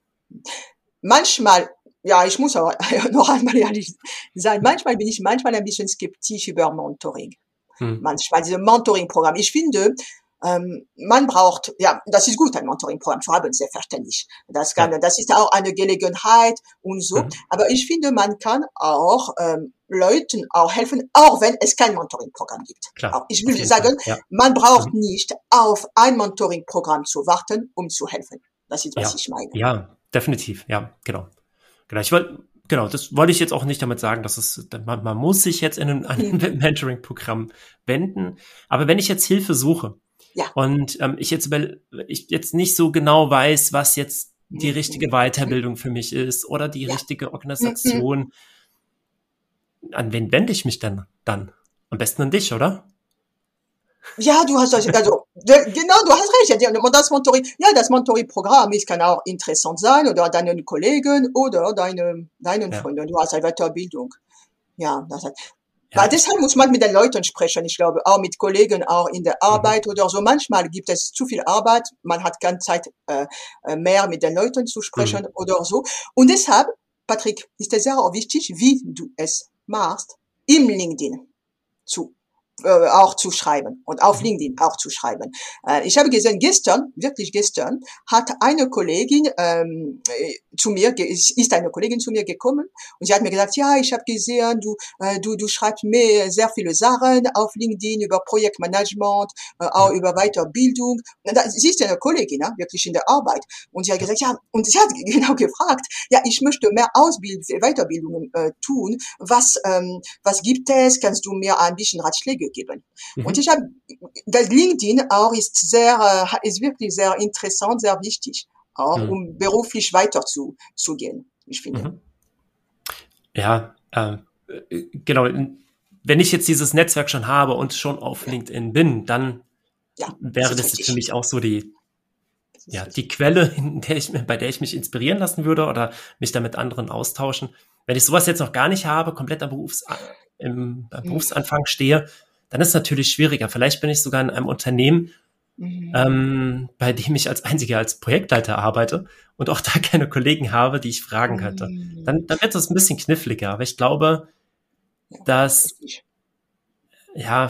[SPEAKER 2] Manchmal, ja, ich muss aber noch einmal ehrlich sein, manchmal bin ich manchmal ein bisschen skeptisch über Mentoring. Hm. Manchmal diese Mentoring-Programm. Ich finde, ähm, man braucht, ja, das ist gut, ein Mentoring-Programm zu haben, selbstverständlich. Das kann, das ist auch eine Gelegenheit und so. Mhm. Aber ich finde, man kann auch ähm, Leuten auch helfen, auch wenn es kein Mentoring-Programm gibt. Klar, ich will sagen, ja. man braucht mhm. nicht auf ein Mentoring-Programm zu warten, um zu helfen. Das ist, was
[SPEAKER 1] ja.
[SPEAKER 2] ich meine.
[SPEAKER 1] Ja, definitiv. Ja, genau. Genau. Ich wollte, genau, das wollte ich jetzt auch nicht damit sagen, dass es, man, man muss sich jetzt in ein, ein mhm. Mentoring-Programm wenden. Aber wenn ich jetzt Hilfe suche, ja. Und ähm, ich jetzt ich jetzt nicht so genau weiß, was jetzt die richtige Weiterbildung für mich ist oder die ja. richtige Organisation. An wen wende ich mich denn dann? Am besten an dich, oder?
[SPEAKER 2] Ja, du hast also, genau, du hast recht. Und das Mentoring, ja, das Mentoring-Programm ist kann auch interessant sein oder deinen Kollegen oder deine, deinen ja. Freunden. Du hast eine Weiterbildung. Ja, das hat, ja. Weil deshalb muss man mit den Leuten sprechen. Ich glaube, auch mit Kollegen, auch in der Arbeit mhm. oder so. Manchmal gibt es zu viel Arbeit. Man hat keine Zeit äh, äh mehr mit den Leuten zu sprechen mhm. oder so. Und deshalb, Patrick, ist es sehr wichtig, wie du es machst, im LinkedIn zu äh, auch zu schreiben und auf mhm. LinkedIn auch zu schreiben. Äh, ich habe gesehen, gestern, wirklich gestern, hat eine Kollegin ähm, äh, zu mir, ist eine Kollegin zu mir gekommen und sie hat mir gesagt, ja, ich habe gesehen, du, äh, du, du schreibst mir sehr viele Sachen auf LinkedIn über Projektmanagement, äh, auch über Weiterbildung. Und da, sie ist eine Kollegin, ne, wirklich in der Arbeit. Und sie hat gesagt, ja, und sie hat genau gefragt, ja, ich möchte mehr Ausbildung, Weiterbildungen äh, tun. Was, ähm, was gibt es? Kannst du mir ein bisschen Ratschläge geben. Mhm. Und ich habe, das LinkedIn auch ist sehr, äh, ist wirklich sehr interessant, sehr wichtig, auch mhm. um beruflich weiter zu, zu gehen, ich finde. Mhm.
[SPEAKER 1] Ja, äh, genau. Wenn ich jetzt dieses Netzwerk schon habe und schon auf ja. LinkedIn bin, dann ja, wäre das, das für mich auch so die, ja, die Quelle, der ich, bei der ich mich inspirieren lassen würde oder mich da mit anderen austauschen. Wenn ich sowas jetzt noch gar nicht habe, komplett am Berufs, im Berufsanfang stehe, dann ist es natürlich schwieriger. Vielleicht bin ich sogar in einem Unternehmen, mhm. ähm, bei dem ich als einziger als Projektleiter arbeite und auch da keine Kollegen habe, die ich fragen könnte. Mhm. Dann, dann wird es ein bisschen kniffliger. Aber ich glaube, dass ja,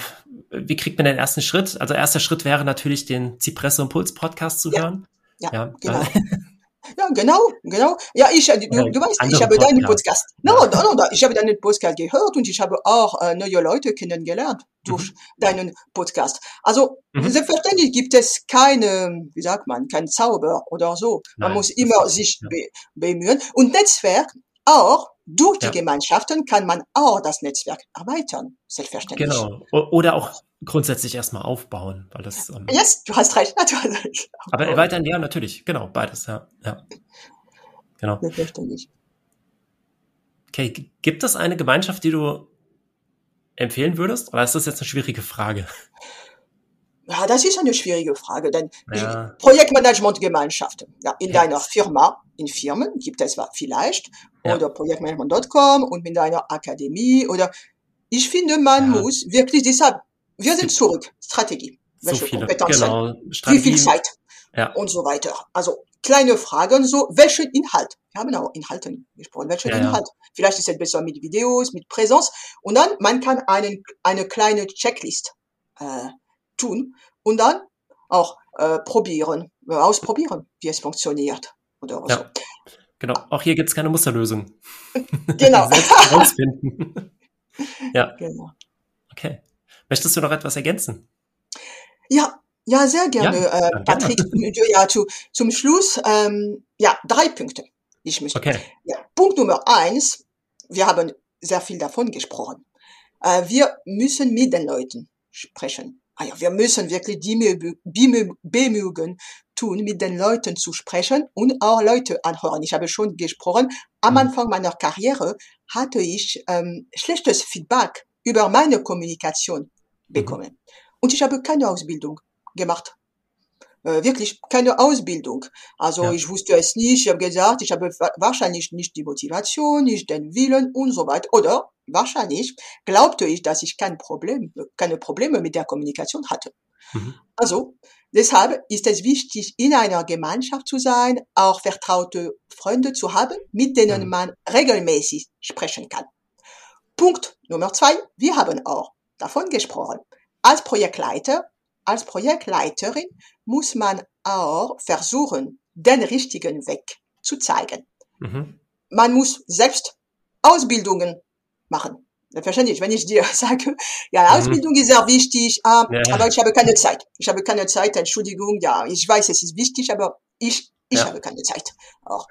[SPEAKER 1] wie kriegt man den ersten Schritt? Also erster Schritt wäre natürlich, den Zipresse Impuls Podcast zu
[SPEAKER 2] Ja.
[SPEAKER 1] hören.
[SPEAKER 2] Ja,
[SPEAKER 1] Ja,
[SPEAKER 2] genau. Ja, genau, genau. Ja, ich, äh, du, du weißt, ich habe deinen. Podcast. No, no, no, ich habe deinen Podcast gehört und ich habe auch äh, neue Leute kennengelernt durch deinen Podcast. Also,
[SPEAKER 1] Mhm.
[SPEAKER 2] selbstverständlich gibt es keine, wie sagt man, kein Zauber oder so. Man
[SPEAKER 1] Nein,
[SPEAKER 2] muss immer sich
[SPEAKER 1] ja.
[SPEAKER 2] be bemühen. Und Netzwerk auch, durch die
[SPEAKER 1] Ja.
[SPEAKER 2] Gemeinschaften kann man auch das Netzwerk erweitern. Selbstverständlich.
[SPEAKER 1] Genau. Oder auch grundsätzlich erstmal aufbauen, weil das, ähm,
[SPEAKER 2] Yes, du hast recht. Recht.
[SPEAKER 1] aber erweitern, ja, natürlich, genau, beides, ja, ja. Genau.
[SPEAKER 2] Selbstverständlich.
[SPEAKER 1] Okay, gibt es eine Gemeinschaft, die du empfehlen würdest? Oder ist das jetzt eine schwierige Frage?
[SPEAKER 2] Ja, das ist eine schwierige Frage, denn
[SPEAKER 1] Ja.
[SPEAKER 2] Projektmanagementgemeinschaften. Ja, in
[SPEAKER 1] Ja.
[SPEAKER 2] deiner Firma, in Firmen gibt es vielleicht
[SPEAKER 1] Ja.
[SPEAKER 2] oder Projektmanagement.com und mit deiner Akademie oder ich finde, man muss wirklich deshalb, wir sind zurück, Strategie.
[SPEAKER 1] So
[SPEAKER 2] Welche
[SPEAKER 1] viele,
[SPEAKER 2] Kompetenzen?
[SPEAKER 1] genau,
[SPEAKER 2] Wie viel. Zeit?
[SPEAKER 1] Ja.
[SPEAKER 2] Und so weiter. Also kleine Fragen, so welchen Inhalt? Wir haben auch Inhalten gesprochen. Welchen
[SPEAKER 1] Ja, ja.
[SPEAKER 2] Inhalt? Vielleicht ist es besser mit Videos, mit Präsenz. Und dann, man kann einen, eine kleine Checklist äh, tun und dann auch äh, probieren, äh, ausprobieren, wie es funktioniert. Oder
[SPEAKER 1] Ja. Genau, auch hier gibt es keine Musterlösung.
[SPEAKER 2] so. Genau.
[SPEAKER 1] Selbst herausfinden. ja,
[SPEAKER 2] genau.
[SPEAKER 1] okay. Möchtest du noch etwas ergänzen?
[SPEAKER 2] Ja, ja, sehr gerne,
[SPEAKER 1] Ja,
[SPEAKER 2] äh,
[SPEAKER 1] gerne.
[SPEAKER 2] Patrick. Ja, zu, zum Schluss, ähm, ja, drei Punkte. Ich möchte
[SPEAKER 1] Okay.
[SPEAKER 2] Ja, Punkt Nummer eins, wir haben sehr viel davon gesprochen. Äh, wir müssen mit den Leuten sprechen. Ja, wir müssen wirklich die Bemü- Bemü- Bemühen tun, mit den Leuten zu sprechen und auch Leute anhören. Ich habe schon gesprochen, am
[SPEAKER 1] Mhm.
[SPEAKER 2] Anfang meiner Karriere hatte ich ähm, schlechtes Feedback über meine Kommunikation bekommen. Und ich habe keine Ausbildung gemacht. Äh, wirklich keine Ausbildung. Also
[SPEAKER 1] Ja.
[SPEAKER 2] ich wusste es nicht, ich habe gesagt, ich habe wa- wahrscheinlich nicht die Motivation, nicht den Willen und so weiter. Oder wahrscheinlich glaubte ich, dass ich kein Problem, keine Probleme mit der Kommunikation hatte.
[SPEAKER 1] Mhm.
[SPEAKER 2] Also deshalb ist es wichtig, in einer Gemeinschaft zu sein, auch vertraute Freunde zu haben, mit denen
[SPEAKER 1] Mhm.
[SPEAKER 2] man regelmäßig sprechen kann. Punkt Nummer zwei, wir haben auch davon gesprochen. Als Projektleiter, als Projektleiterin muss man auch versuchen, den richtigen Weg zu zeigen.
[SPEAKER 1] Mhm.
[SPEAKER 2] Man muss selbst Ausbildungen machen. Selbstverständlich, wenn ich dir sage, ja,
[SPEAKER 1] Mhm.
[SPEAKER 2] Ausbildung ist sehr wichtig, ah,
[SPEAKER 1] Ja,
[SPEAKER 2] aber ich habe keine Zeit. Ich habe keine Zeit, Entschuldigung, ja, ich weiß, es ist wichtig, aber ich, ich
[SPEAKER 1] Ja.
[SPEAKER 2] habe keine Zeit. Auch,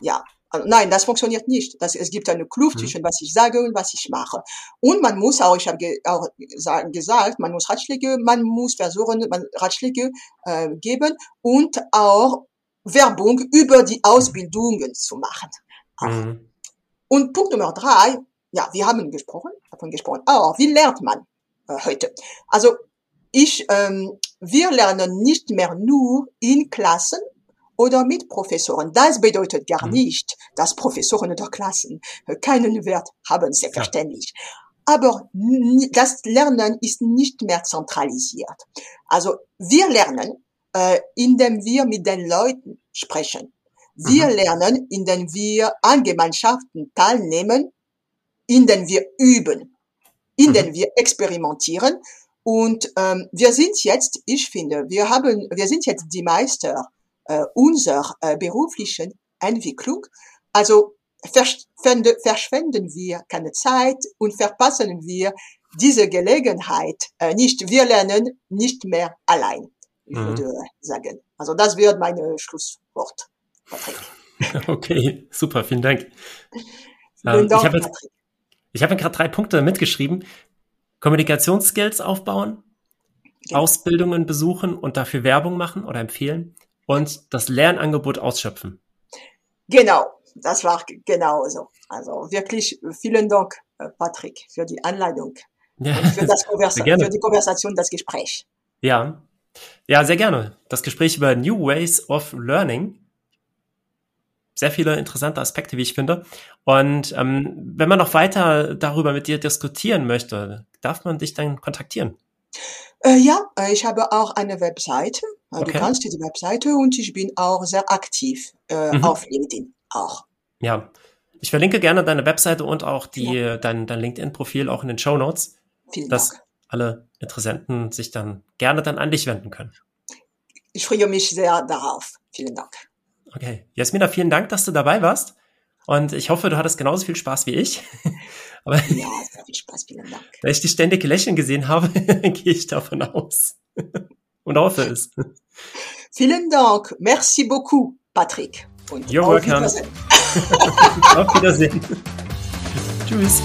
[SPEAKER 2] ja, nein, das funktioniert nicht. Das, es gibt eine Kluft
[SPEAKER 1] Mhm.
[SPEAKER 2] zwischen was ich sage und was ich mache. Und man muss auch, ich habe ge, auch gesa- gesagt, man muss Ratschläge, man muss versuchen, man Ratschläge äh, geben und auch Werbung über die Ausbildungen zu machen.
[SPEAKER 1] Mhm.
[SPEAKER 2] Und Punkt Nummer drei, ja, wir haben gesprochen, davon gesprochen, auch, wie lernt man äh, heute? Also ich, ähm, wir lernen nicht mehr nur in Klassen oder mit Professoren. Das bedeutet gar
[SPEAKER 1] Mhm.
[SPEAKER 2] nicht, dass Professoren oder Klassen keinen Wert haben, selbstverständlich. Aber das Lernen ist nicht mehr zentralisiert. Also wir lernen, äh, indem wir mit den Leuten sprechen. Wir
[SPEAKER 1] Mhm.
[SPEAKER 2] lernen, indem wir an Gemeinschaften teilnehmen, indem wir üben, indem
[SPEAKER 1] Mhm.
[SPEAKER 2] wir experimentieren. Und ähm, wir sind jetzt, ich finde, wir haben, wir sind jetzt die Meister äh, unserer äh, beruflichen Entwicklung. Also verschwende, verschwenden wir keine Zeit und verpassen wir diese Gelegenheit äh, nicht. Wir lernen nicht mehr allein, ich
[SPEAKER 1] Mhm.
[SPEAKER 2] würde sagen. Also das wird mein Schlusswort, Patrick.
[SPEAKER 1] Okay, super, vielen Dank. Ähm,
[SPEAKER 2] Dank,
[SPEAKER 1] ich habe habe gerade drei Punkte mitgeschrieben. Kommunikationsskills aufbauen,
[SPEAKER 2] Genau.
[SPEAKER 1] Ausbildungen besuchen und dafür Werbung machen oder empfehlen und das Lernangebot ausschöpfen.
[SPEAKER 2] Genau, das war g- genau so. Also wirklich äh, vielen Dank, äh, Patrick, für die Anleitung
[SPEAKER 1] Ja,
[SPEAKER 2] für, das
[SPEAKER 1] gerne.
[SPEAKER 2] für die Konversation, das Gespräch.
[SPEAKER 1] Ja. Ja, sehr gerne. Das Gespräch über New Ways of Learning. Sehr viele interessante Aspekte, wie ich finde. Und ähm, wenn man noch weiter darüber mit dir diskutieren möchte, darf man dich dann kontaktieren.
[SPEAKER 2] Äh, ja, äh, ich habe auch eine Webseite.
[SPEAKER 1] Okay.
[SPEAKER 2] Du kannst die Webseite und ich bin auch sehr aktiv äh,
[SPEAKER 1] Mhm.
[SPEAKER 2] auf LinkedIn auch.
[SPEAKER 1] Ja. Ich verlinke gerne deine Webseite und auch die, dein, dein LinkedIn-Profil auch in den Show Notes.
[SPEAKER 2] Vielen
[SPEAKER 1] Das
[SPEAKER 2] Dank.
[SPEAKER 1] alle Interessenten sich dann gerne dann an dich wenden können.
[SPEAKER 2] Ich freue mich sehr darauf. Vielen Dank.
[SPEAKER 1] Okay. Jasmina, vielen Dank, dass du dabei warst. Und ich hoffe, du hattest genauso viel Spaß wie ich.
[SPEAKER 2] Aber ja, sehr viel Spaß, vielen Dank.
[SPEAKER 1] Da ich die ständige Lächeln gesehen habe, gehe ich davon aus. Und hoffe es.
[SPEAKER 2] Vielen Dank. Merci beaucoup, Patrick.
[SPEAKER 1] Und You're auf welcome. Wiedersehen. auf Wiedersehen. Tschüss.